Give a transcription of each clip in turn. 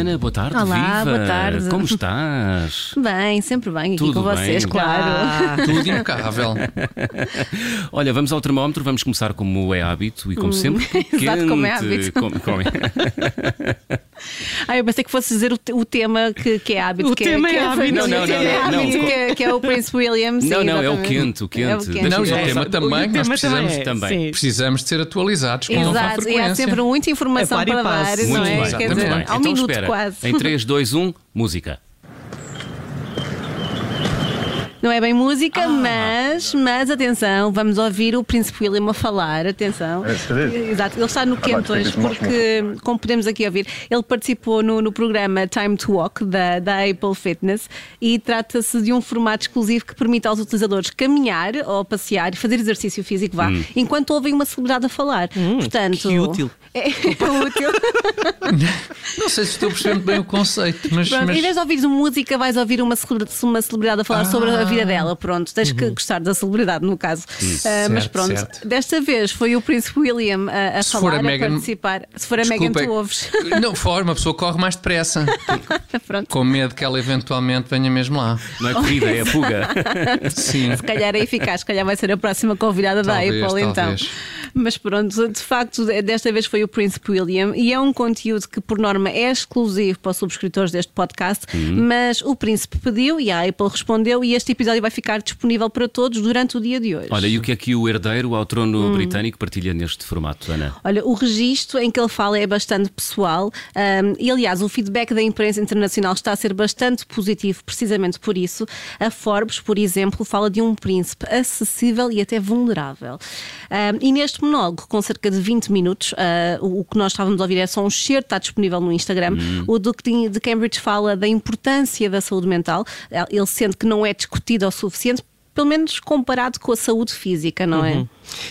Ana, boa tarde. Olá, Viva. boa tarde. Como estás? Bem, sempre bem aqui Tudo com vocês, bem. claro. Tudo impecável. Olha, vamos ao termómetro, vamos começar como é hábito e como sempre. Hum. Exato, quente, como é hábito. como- como é- Ah, eu pensei que fosse dizer o, o tema que, que é hábito. O que tema é que hábito. Não, não, o tema não, é não, hábito, não. Que, é, que é o Prince William. sim, Não, não, é o quente, o quente. É o quente. Não, o tema também, nós precisamos, também é, também. sim. precisamos de ser atualizados com nova Exato, e há sempre muita informação É par para dar, não é? bem, Quer dizer, um então minuto espera, quase. em 3, 2, 1, música. Não é bem música, Ah. mas, mas atenção, vamos ouvir o Príncipe William a falar. Atenção. Exato, ele está no quente hoje, porque, como podemos aqui ouvir, ele participou no, no programa Time to Walk da, da Apple Fitness e trata-se de um formato exclusivo que permite aos utilizadores caminhar ou passear e fazer exercício físico, vá, enquanto ouvem uma celebridade a falar. Portanto, que útil. É, é útil. Não sei se estou muito bem o conceito, mas, Pronto, mas Em vez de ouvires música, vais ouvir uma celebridade, uma celebridade a falar sobre a vida dela. Pronto, tens que gostar da celebridade, no caso. Ah, mas Uhum. Certo, pronto, certo. desta vez foi o Príncipe William a, a Se for falar, a a, Meghan- participar. Se for a Megan, Desculpa, tu ouves. Não, fora, uma pessoa corre mais depressa, com medo que ela eventualmente venha mesmo lá. Não é corrida, é fuga. Sim. Se calhar é eficaz, se calhar vai ser a próxima convidada Talvez, da Apple, então. talvez. Mas pronto, de facto, desta vez foi o Príncipe William e é um conteúdo que, por norma, é exclusivo para os subscritores deste podcast. Uhum. Mas o Príncipe pediu e a Apple respondeu, e este episódio vai ficar disponível para todos durante o dia de hoje. Olha, e o que é que o herdeiro ao trono Hum. britânico partilha neste formato, Ana? Olha, o registro em que ele fala é bastante pessoal ahm, e, aliás, o feedback da imprensa internacional está a ser bastante positivo, precisamente por isso. A Forbes, por exemplo, fala de um príncipe acessível e até vulnerável. Ahm, e neste monólogo, com cerca de 20 minutos, ah, o que nós estávamos a ouvir é só um excerto, está disponível no Instagram. O Duque de Cambridge fala da importância da saúde mental, ele sente que não é discutido o suficiente. Pelo menos comparado com a saúde física, não é?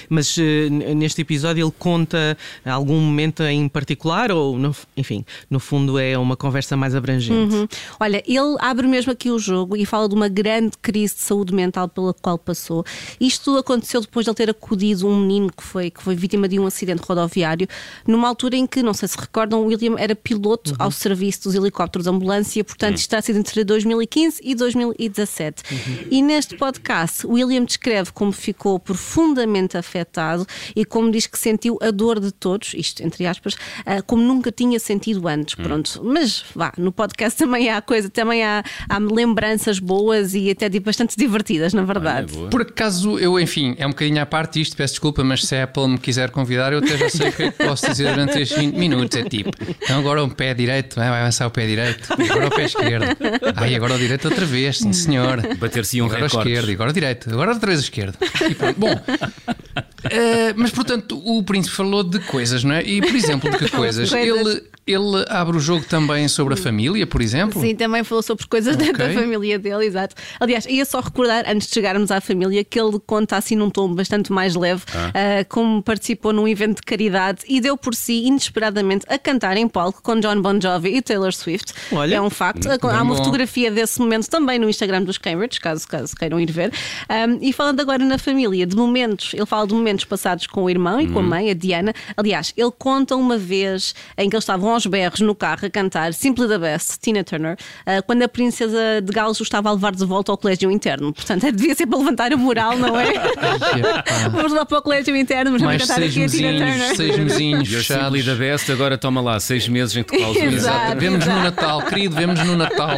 Mas eh, neste episódio ele conta algum momento em particular ou, no- enfim, no fundo é uma conversa mais abrangente? Uhum. Olha, ele abre mesmo aqui o jogo e fala de uma grande crise de saúde mental pela qual passou. Isto aconteceu depois de ele ter acudido um menino que foi, que foi vítima de um acidente rodoviário, numa altura em que, não sei se recordam, William era piloto ao serviço dos helicópteros de ambulância, portanto, isto está sido entre 2015 e 2017. E neste podcast, William descreve como ficou profundamente afetado e como diz que sentiu a dor de todos, isto entre aspas, ah, como nunca tinha sentido antes. Pronto, mas vá, no podcast também há coisa, também há, há lembranças boas e até de- bastante divertidas, na verdade. Olha, boa. Por acaso, eu, enfim, é um bocadinho à parte isto, peço desculpa, mas se a Apple me quiser convidar, eu até já sei o que é que posso dizer durante estes 20 minutos. É tipo, então agora o pé direito, vai vai avançar o pé direito, e agora o pé esquerdo. Ai, agora o direito outra vez, sim senhor. Bater-se um Agora o recorde. esquerdo, e agora o direito, agora outra vez o esquerdo. E pronto. Bom, mas portanto, o príncipe falou de coisas, não é? E por exemplo, de que coisas? Coisas. Ele, ele abre o jogo também sobre a família, por exemplo? Sim, também falou sobre coisas da- da família dele, exato. Aliás, ia só recordar, antes de chegarmos à família, que ele conta assim num tom bastante mais leve, ah, como participou num evento de caridade e deu por si, inesperadamente, a cantar em palco com John Bon Jovi e Taylor Swift. Olha. É um facto. Há uma bom. fotografia desse momento também no Instagram dos Cambridge, caso, caso queiram ir ver. Um, e falando agora na família, de momentos, ele fala de momentos passados com o irmão e com a mãe, a Diana. Aliás, ele conta uma vez em que eles estavam aos berros no carro a cantar Simply the Best, Tina Turner, uh, quando a princesa de Gales o estava a levar de volta ao colégio interno. Portanto, devia ser para levantar a moral, não é? Vamos lá para o colégio interno, vamos Mais cantar seis aqui a Tina mesinhos, Turner. seis mesinhos E fechados. Simply da Best, agora toma lá, seis meses em que. Exato. Vemos no Natal, querido, vemos no Natal.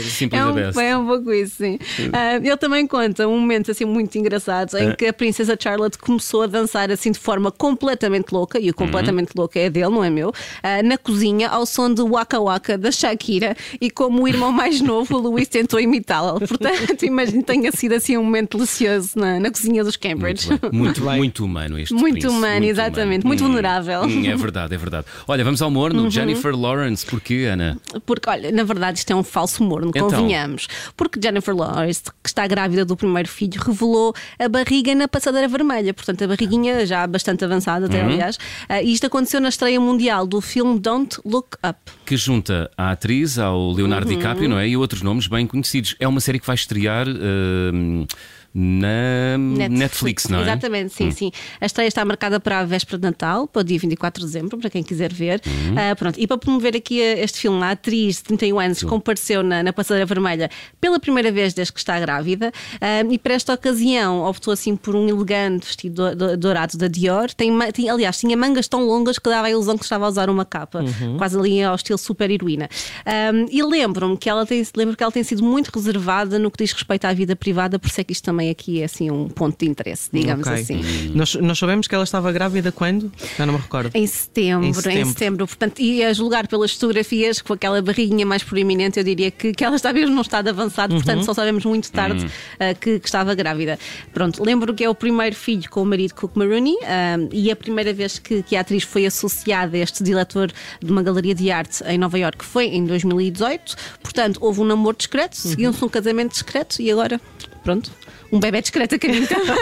Simply É da um, Best. é um pouco isso, sim. Ah, ele também conta um momento assim muito engraçado em que a princesa Charlotte começou a dançar assim de forma completamente louca, e o completamente louca é dele, não é meu, ah, na cozinha ao som de Waka Waka da Shakira e como o irmão mais novo, o Luís, tentou imitá-la. Portanto, imagino que tenha sido assim um momento delicioso na, na cozinha dos Cambridge. Muito, bem. muito, muito humano este Muito príncipe, humano, exatamente. Muito Hum, vulnerável. hum, é verdade, é verdade. Olha, vamos ao morno. Jennifer Lawrence, porquê, Ana? Porque, olha, na verdade isto é um falso morno, Então. convenhamos. Porque Jennifer Lawrence, que está grávida do primeiro filho, revelou a barriga na passadeira vermelha. Portanto, a barriguinha já bastante avançada, até aliás. Ah, e isto aconteceu na estreia mundial do filme Don't Look Up. Que junta a atriz ao Leonardo Uhum. DiCaprio, não é? E outros nomes bem conhecidos. É uma série que vai estrear hum, na Netflix, não é? Exatamente, sim, sim. A estreia está marcada para a véspera de Natal, para o dia 24 de dezembro, para quem quiser ver. Uhum. Ah, pronto. E para promover aqui este filme, a atriz de 31 anos compareceu na, na Passadeira Vermelha pela primeira vez desde que está grávida ah, e para esta ocasião optou assim por um elegante vestido do- do- dourado da Dior. Tem, tinha- aliás, tinha mangas tão longas que dava a ilusão que estava a usar uma capa, quase ali ao estilo super heroína. Ah, e lembro-me que ela tem, lembro que ela tem sido muito reservada no que diz respeito à vida privada, por isso é que isto também aqui é assim um ponto de interesse, digamos Ok. assim. Nós, nós sabemos que ela estava grávida quando? Já não me recordo. Em setembro, Em em setembro. setembro. Portanto, e a julgar pelas fotografias, com aquela barriguinha mais proeminente, eu diria que, que ela está mesmo num estado avançado, portanto, só sabemos muito tarde ah, que, que estava grávida. Pronto, lembro que é o primeiro filho com o marido Cook Maroney ah, e a primeira vez que, que a atriz foi associada a este diretor de uma galeria de arte em Nova Iorque foi em 2018. Portanto, houve um namoro discreto, seguiu-se um casamento discreto e agora, pronto, um bebê discreto a caminho também.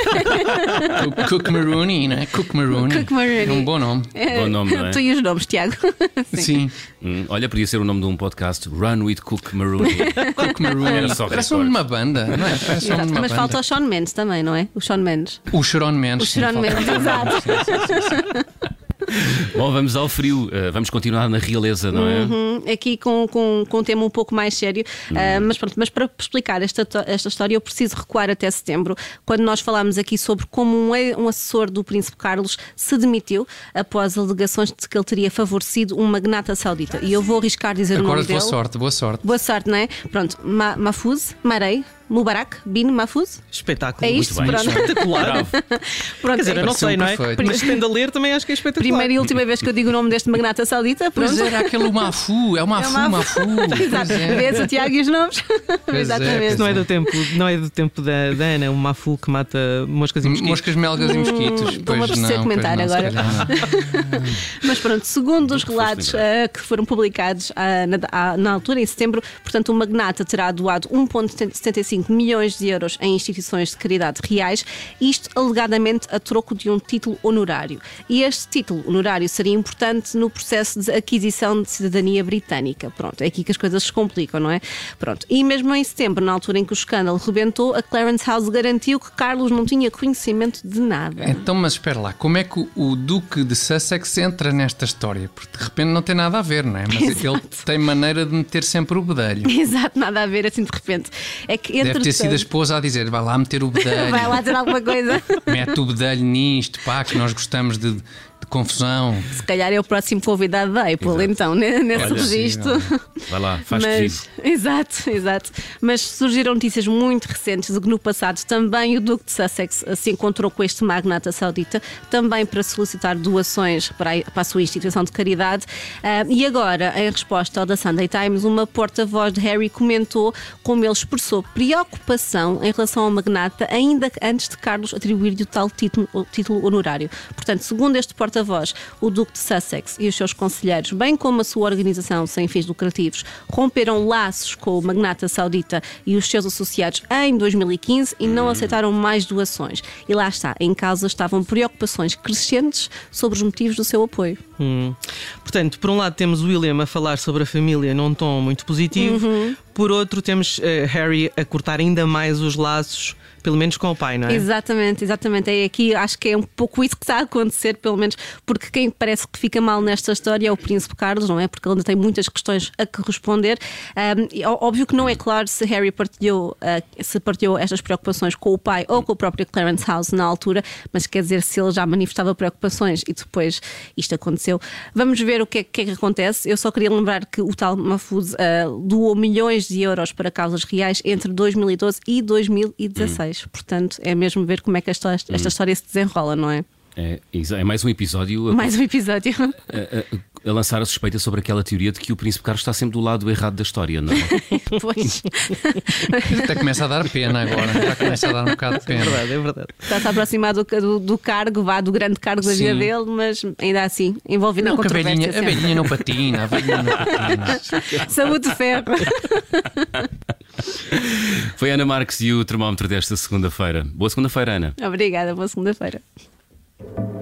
Cook Maroney, né? Cook Maroney. Cook Maroney. É um bom nome. Bom nome, não é? tu e os nomes, Tiago. Sim. Hum, olha, podia ser o nome de um podcast Run with Cook Marooney. Cook Maroney. Era só Parece nome de uma banda, não é? Parece o nome de uma Mas banda. falta o Sean Mendes também, não é? O Sean Mendes. O Sharon Mendes. O sim, Sharon falta- Mendes, exato. Bom, vamos ao frio. Uh, vamos continuar na realeza, não é? Hum, Aqui com, com, com um tema um pouco mais sério, Ah, mas pronto, mas para explicar esta, esta história eu preciso recuar até setembro, quando nós falámos aqui sobre como um, e- um assessor do Príncipe Carlos se demitiu após alegações de que ele teria favorecido um magnata saudita. E eu vou arriscar dizer o Agora nome boa dele. sorte, boa sorte. Boa sorte, não é? Pronto, Ma Mahfouz, Marei, Mubarak, Bin Mahfouz. Espetáculo. É isto, Muito bem. pronto. Espetacular. Pronto, Quer dizer, eu não sei, não é? perfeito. Mas tendo a ler também acho que é espetacular. Primeira e última vez que eu digo o nome deste magnata saudita. Pronto. Pois era aquele Mafu, é o Mafu, É o Mafu. Exato. Pois é. Vês o Tiago e os nomes? Pois é, Exatamente. pois Não é do tempo, não é do tempo da, da Ana, uma mafu que mata moscas e mosquitos. Moscas, melgas e mosquitos. Estou-me a perceber comentar não, agora. Mas pronto, segundo os relatos ah, que foram publicados ah, na, ah, na altura, em setembro, portanto, o magnata terá doado 1,75 milhões de euros em instituições de caridade reais, isto alegadamente a troco de um título honorário. E este título honorário seria importante no processo de aquisição de cidadania britânica. Pronto, é aqui que as coisas se complicam, não é? Pronto. E mesmo em setembro, na altura em que o escândalo rebentou, a Clarence House garantiu que Carlos não tinha conhecimento de nada. Então, mas espera lá, como é que o- Duque de Sussex entra nesta história? Porque de repente não tem nada a ver, não é? Mas ele tem maneira de meter sempre o bedelho. Exato, nada a ver assim de repente. É que Deve ter sido a esposa a dizer: vai lá meter o bedelho, Vai lá dizer alguma coisa. mete o bedelho nisto, pá, que nós gostamos de, de confusão. Se calhar é o próximo convidado da Apple, Exato. então, ne- nesse Olha, registro. Vai lá, faz Mas, exato, exato. Mas surgiram notícias muito recentes de que no passado também o Duque de Sussex se encontrou com este magnata saudita, também para solicitar doações para a, para a sua instituição de caridade. Ah, e agora, em resposta ao da Sunday Times, uma porta-voz de Harry comentou como ele expressou preocupação em relação ao magnata ainda antes de Carlos atribuir-lhe o tal título, título honorário. Portanto, segundo este porta-voz, o Duque de Sussex e os seus conselheiros, bem como a sua organização sem fins lucrativos, romperam laços com o magnata saudita e os seus associados em 2015 e não aceitaram mais doações. E lá está, em causa estavam preocupações crescentes sobre os motivos do seu apoio. Hum. Portanto, por um lado temos William a falar sobre a família num tom muito positivo, Uhum. por outro temos eh, Harry a cortar ainda mais os laços, pelo menos com o pai, não é? Exatamente, exatamente. É aqui, acho que é um pouco isso que está a acontecer, pelo menos, porque quem parece que fica mal nesta história é o Príncipe Carlos, não é? Porque ele ainda tem muitas questões a que responder. Ó- óbvio que não é claro se Harry partilhou, ah, se partilhou estas preocupações com o pai ou com o próprio Clarence House na altura, mas quer dizer, se ele já manifestava preocupações e depois isto aconteceu. Vamos ver o que é, que é que acontece. Eu só queria lembrar que o tal Mahfouz ah, doou milhões de euros para causas reais entre 2012 e 2016. Portanto, é mesmo ver como é que esta, esta história se desenrola, não é? É, é mais um episódio. Mais um episódio. A, a, a, lançar a suspeita sobre aquela teoria de que o Príncipe Carlos está sempre do lado errado da história, não é? pois. Até começa a dar pena agora. Já começa a dar um bocado de pena. É verdade, é verdade. Está-se a aproximar do, do, do, cargo, vá, do grande cargo da vida dele, mas ainda assim, envolvido não, na controvérsia. A velhinha, a velhinha não patina, a velhinha não patina. Saúde de ferro. Foi Ana Marques e o termómetro desta segunda-feira. Boa segunda-feira, Ana. Obrigada, boa segunda-feira. Thank you.